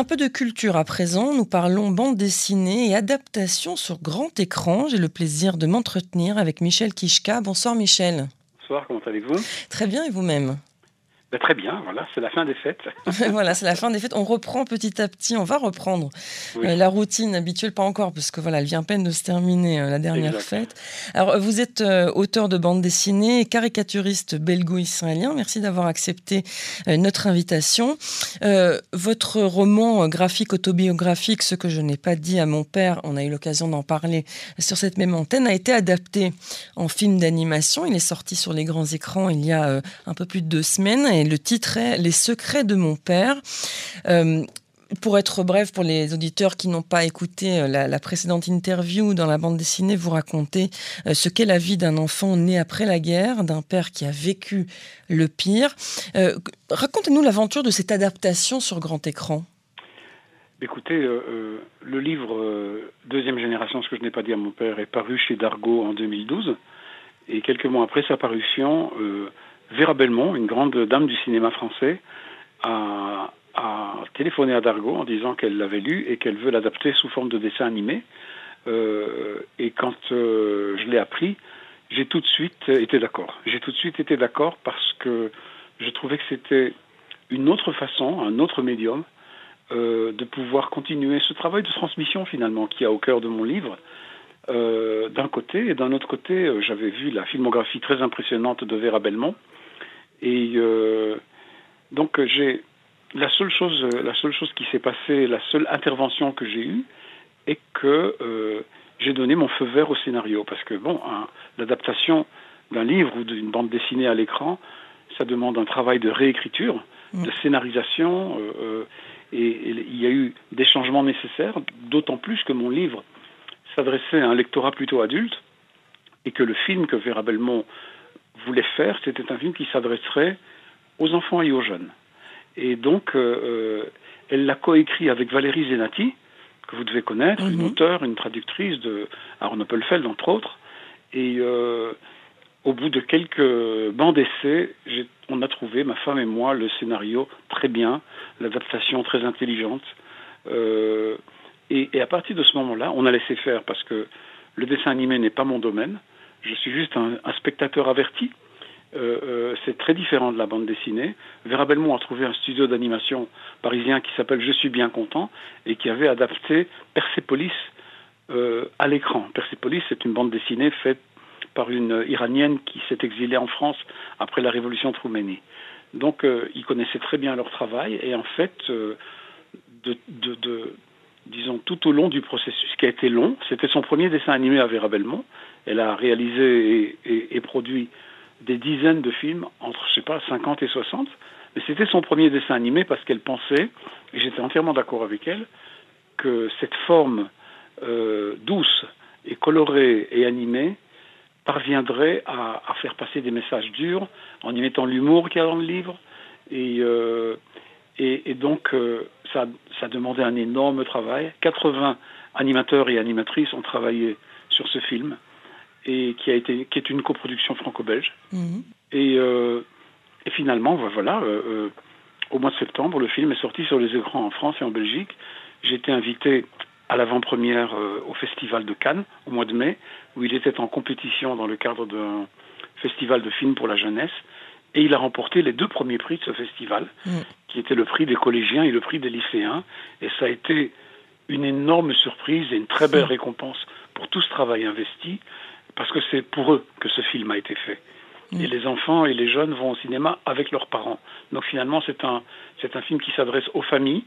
Un peu de culture à présent, nous parlons bande dessinée et adaptation sur grand écran. J'ai le plaisir de m'entretenir avec Michel Kishka. Bonsoir Michel. Bonsoir, comment allez-vous? Très bien et vous-même? Bah, très bien, voilà, c'est la fin des fêtes. voilà, c'est la fin des fêtes. On reprend petit à petit, on va reprendre euh, la routine habituelle, pas encore, parce que voilà, elle vient à peine de se terminer euh, la dernière fête. Alors, vous êtes euh, auteur de bande dessinée et caricaturiste belgo-israélien. Merci d'avoir accepté notre invitation. votre roman graphique autobiographique, Ce que je n'ai pas dit à mon père, on a eu l'occasion d'en parler sur cette même antenne, a été adapté en film d'animation. Il est sorti sur les grands écrans il y a un peu plus de deux semaines le titre est Les secrets de mon père. Euh, pour être bref, pour les auditeurs qui n'ont pas écouté euh, la, précédente interview dans la bande dessinée, vous racontez euh, ce qu'est la vie d'un enfant né après la guerre, d'un père qui a vécu le pire. Racontez-nous l'aventure de cette adaptation sur grand écran. Écoutez, le livre Deuxième génération, ce que je n'ai pas dit à mon père, est paru chez Dargaud en 2012. Et quelques mois après sa parution, Vera Belmont, une grande dame du cinéma français, a, téléphoné à Dargaud en disant qu'elle l'avait lu et qu'elle veut l'adapter sous forme de dessin animé. Euh, et quand euh, je l'ai appris, j'ai tout de suite été d'accord. J'ai tout de suite été d'accord parce que je trouvais que c'était une autre façon, un autre médium, euh, de pouvoir continuer ce travail de transmission finalement qui a au cœur de mon livre. d'un côté, et d'un autre côté, j'avais vu la filmographie très impressionnante de Vera Belmont, et euh, donc j'ai la seule chose, la seule chose qui s'est passée, la seule intervention que j'ai eue, est que euh, j'ai donné mon feu vert au scénario, parce que bon, l'adaptation d'un livre ou d'une bande dessinée à l'écran, ça demande un travail de réécriture, mm. de scénarisation, euh, et, et, il y a eu des changements nécessaires, d'autant plus que mon livre s'adressait à un lectorat plutôt adulte, et que le film que Vera Belmont voulait faire, c'était un film qui s'adresserait aux enfants et aux jeunes. Et donc, euh, euh, elle l'a coécrit avec Valérie Zenati, que vous devez connaître, une mhm. auteure, une traductrice de Arno Pelfeld, entre autres. Et euh, au bout de quelques bancs d'essai, on a trouvé, ma femme et moi, le scénario très bien, l'adaptation très intelligente. Et, et, à partir de ce moment-là, on a laissé faire parce que le dessin animé n'est pas mon domaine. Je suis juste un, spectateur averti. Euh, euh, c'est très différent de la bande dessinée. Vera Belmont a trouvé un studio d'animation parisien qui s'appelle Je suis bien content et qui avait adapté Persepolis euh, à l'écran. Persepolis, c'est une bande dessinée faite par une Iranienne qui s'est exilée en France après la révolution de. Donc, ils connaissaient très bien leur travail et en fait, de, disons, tout au long du processus, qui a été long. C'était son premier dessin animé à Vera Belmont. Elle a réalisé et, produit des dizaines de films, entre, je sais pas, 50 et 60. Mais c'était son premier dessin animé parce qu'elle pensait, et j'étais entièrement d'accord avec elle, que cette forme euh, douce et colorée et animée parviendrait à, faire passer des messages durs en y mettant l'humour qu'il y a dans le livre. Et, euh, donc, euh, ça, ça demandait un énorme travail. 80 animateurs et animatrices ont travaillé sur ce film, et qui, a été, qui est une coproduction franco-belge. Mhm. Et, euh, et, finalement, voilà, euh, au mois de septembre, le film est sorti sur les écrans en France et en Belgique. J'ai été invité à l'avant-première au Festival de Cannes au mois de mai, où il était en compétition dans le cadre d'un festival de films pour la jeunesse. Et il a remporté les deux premiers prix de ce festival, mm. qui étaient le prix des collégiens et le prix des lycéens. Et ça a été une énorme surprise et une très belle mm. récompense pour tout ce travail investi, parce que c'est pour eux que ce film a été fait. Mm. Et les enfants et les jeunes vont au cinéma avec leurs parents. Donc finalement, c'est un, c'est un film qui s'adresse aux familles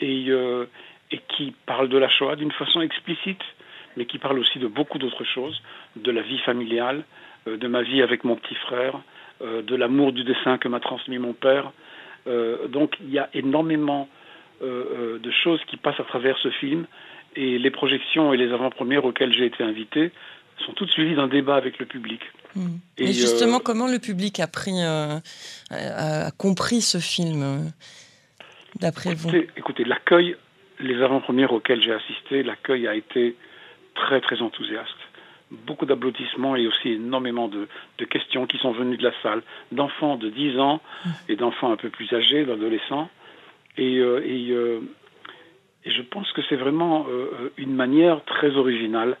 et, euh, et qui parle de la Shoah d'une façon explicite, mais qui parle aussi de beaucoup d'autres choses, de la vie familiale, euh, de ma vie avec mon petit frère, euh, de l'amour du dessin que m'a transmis mon père. Donc il y a énormément de choses qui passent à travers ce film et les projections et les avant-premières auxquelles j'ai été invité sont toutes suivies d'un débat avec le public. Mmh. Et, justement, comment le public a pris, a, compris ce film, d'après vous? Écoutez, l'accueil, les avant-premières auxquelles j'ai assisté, l'accueil a été très très enthousiaste beaucoup d'applaudissements et aussi énormément de, questions qui sont venues de la salle, d'enfants de 10 ans et d'enfants un peu plus âgés, d'adolescents. Et, euh, euh, pense que c'est vraiment une manière très originale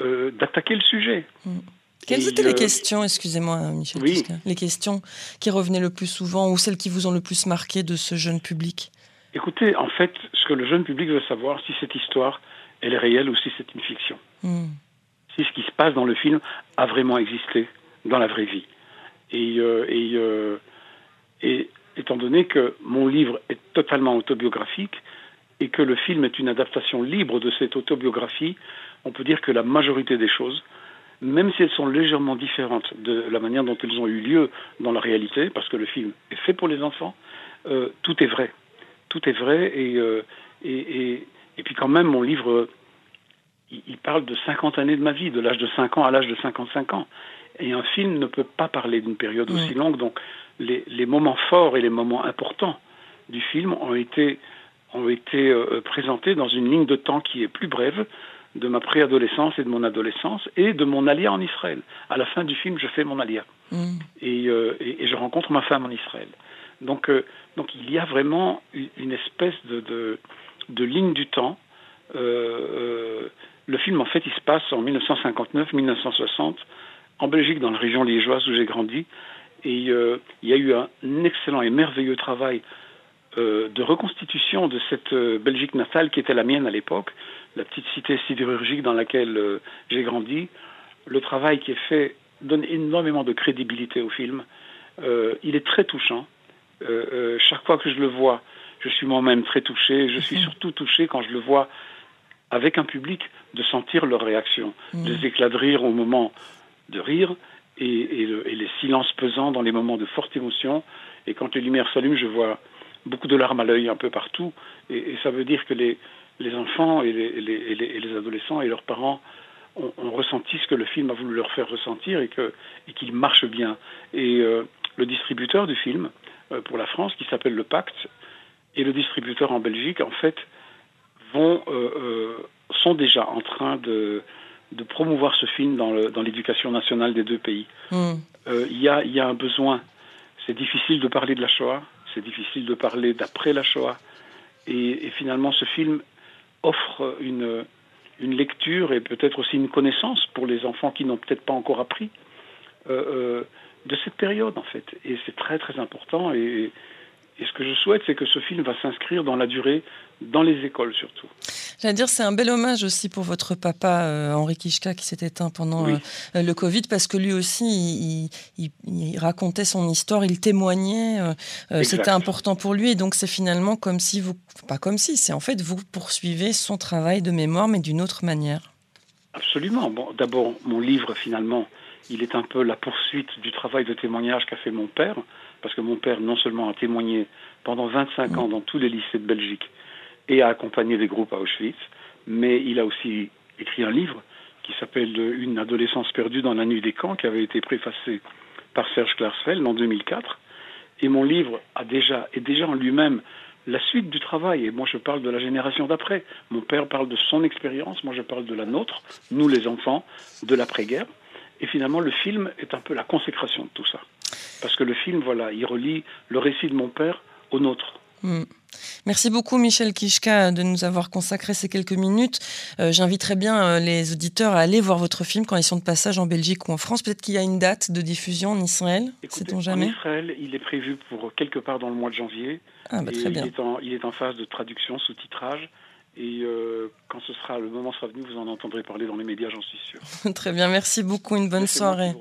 d'attaquer le sujet. Mm. Quelles étaient les questions, excusez-moi Michel, oui. les questions qui revenaient le plus souvent ou celles qui vous ont le plus marqué de ce jeune public? Écoutez, en fait, ce que le jeune public veut savoir, si cette histoire, elle est réelle ou si c'est une fiction. Hmm. Si ce qui se passe dans le film a vraiment existé dans la vraie vie. Et, euh, euh, et étant donné que mon livre est totalement autobiographique et que le film est une adaptation libre de cette autobiographie, on peut dire que la majorité des choses, même si elles sont légèrement différentes de la manière dont elles ont eu lieu dans la réalité, parce que le film est fait pour les enfants, euh, tout est vrai tout est vrai. Euh, et, et, et, puis quand même, mon livre, il, parle de 50 années de ma vie, de l'âge de 5 ans à l'âge de 55 ans. Et un film ne peut pas parler d'une période aussi longue. Donc les, les, moments forts et les moments importants du film ont été, ont été euh, présentés dans une ligne de temps qui est plus brève de ma préadolescence et de mon adolescence et de mon alia en Israël. À la fin du film, je fais mon alia. Mm. Et, euh, et, et, je rencontre ma femme en Israël. Donc, euh, donc il y a vraiment une espèce de, de, ligne du temps. Euh, euh, le film, en fait, il se passe en 1959-1960 en Belgique, dans la région liégeoise où j'ai grandi. Et il y a eu un excellent et merveilleux travail de reconstitution de cette Belgique natale qui était la mienne à l'époque, la petite cité sidérurgique dans laquelle j'ai grandi. Le travail qui est fait donne énormément de crédibilité au film. il est très touchant. Euh, euh, chaque fois que je le vois, je suis moi-même très touché. Je suis surtout touché quand je le vois avec un public, de sentir leur réaction, mmh. des éclats de rire au moment de rire et, les silences pesants dans les moments de forte émotion. Et quand les lumières s'allument, je vois beaucoup de larmes à l'œil un peu partout. Et, ça veut dire que les, les enfants et les, les, les, adolescents et leurs parents ont, ressenti ce que le film a voulu leur faire ressentir et qu'il et marche bien. Et euh, le distributeur du film, euh, pour la France qui s'appelle le Pacte et le distributeur en Belgique en fait vont euh, sont déjà en train de, de promouvoir ce film dans, dans l'éducation nationale des deux pays. Hmm. Il y, a, y, a, un besoin. C'est difficile de parler de la Shoah, c'est difficile de parler d'après la Shoah. Et, finalement, ce film offre une, une lecture et peut-être aussi une connaissance pour les enfants qui n'ont peut-être pas encore appris de cette période en fait. Et c'est très très important. Et, et, ce que je souhaite, c'est que ce film va s'inscrire dans la durée, dans les écoles surtout. J'allais dire, c'est un bel hommage aussi pour votre papa euh, Henri Kishka qui s'est éteint pendant euh, le Covid, parce que lui aussi, il, il, racontait son histoire, il témoignait. Euh, c'était important pour lui, et donc c'est finalement comme si vous, pas comme si, c'est en fait vous poursuivez son travail de mémoire, mais d'une autre manière. Absolument. Bon, d'abord, mon livre finalement il est un peu la poursuite du travail de témoignage qu'a fait mon père, parce que mon père non seulement a témoigné pendant 25 ans dans tous les lycées de Belgique et a accompagné des groupes à Auschwitz, mais il a aussi écrit un livre qui s'appelle Une adolescence perdue dans la nuit des camps, qui avait été préfacé par Serge Klarsfeld en 2004. Et mon livre a déjà, est déjà en lui-même la suite du travail. Et moi, je parle de la génération d'après. Mon père parle de son expérience, moi, je parle de la nôtre, nous les enfants, de l'après-guerre. Et finalement, le film est un peu la consécration de tout ça. Parce que le film, voilà, il relie le récit de mon père au nôtre. Hmm. Merci beaucoup Michel Kishka de nous avoir consacré ces quelques minutes. Euh, j'inviterai bien euh, les auditeurs à aller voir votre film quand ils sont de passage en Belgique ou en France. Peut-être qu'il y a une date de diffusion en Israël, sait-on jamais? En Israël, il est prévu pour quelque part dans le mois de janvier. Ah, bah, très bien. Il est, en, il est en phase de traduction, sous-titrage. Et euh, quand ce sera, le moment sera venu, vous en entendrez parler dans les médias, j'en suis sûr. Très bien, merci beaucoup, une bonne soirée.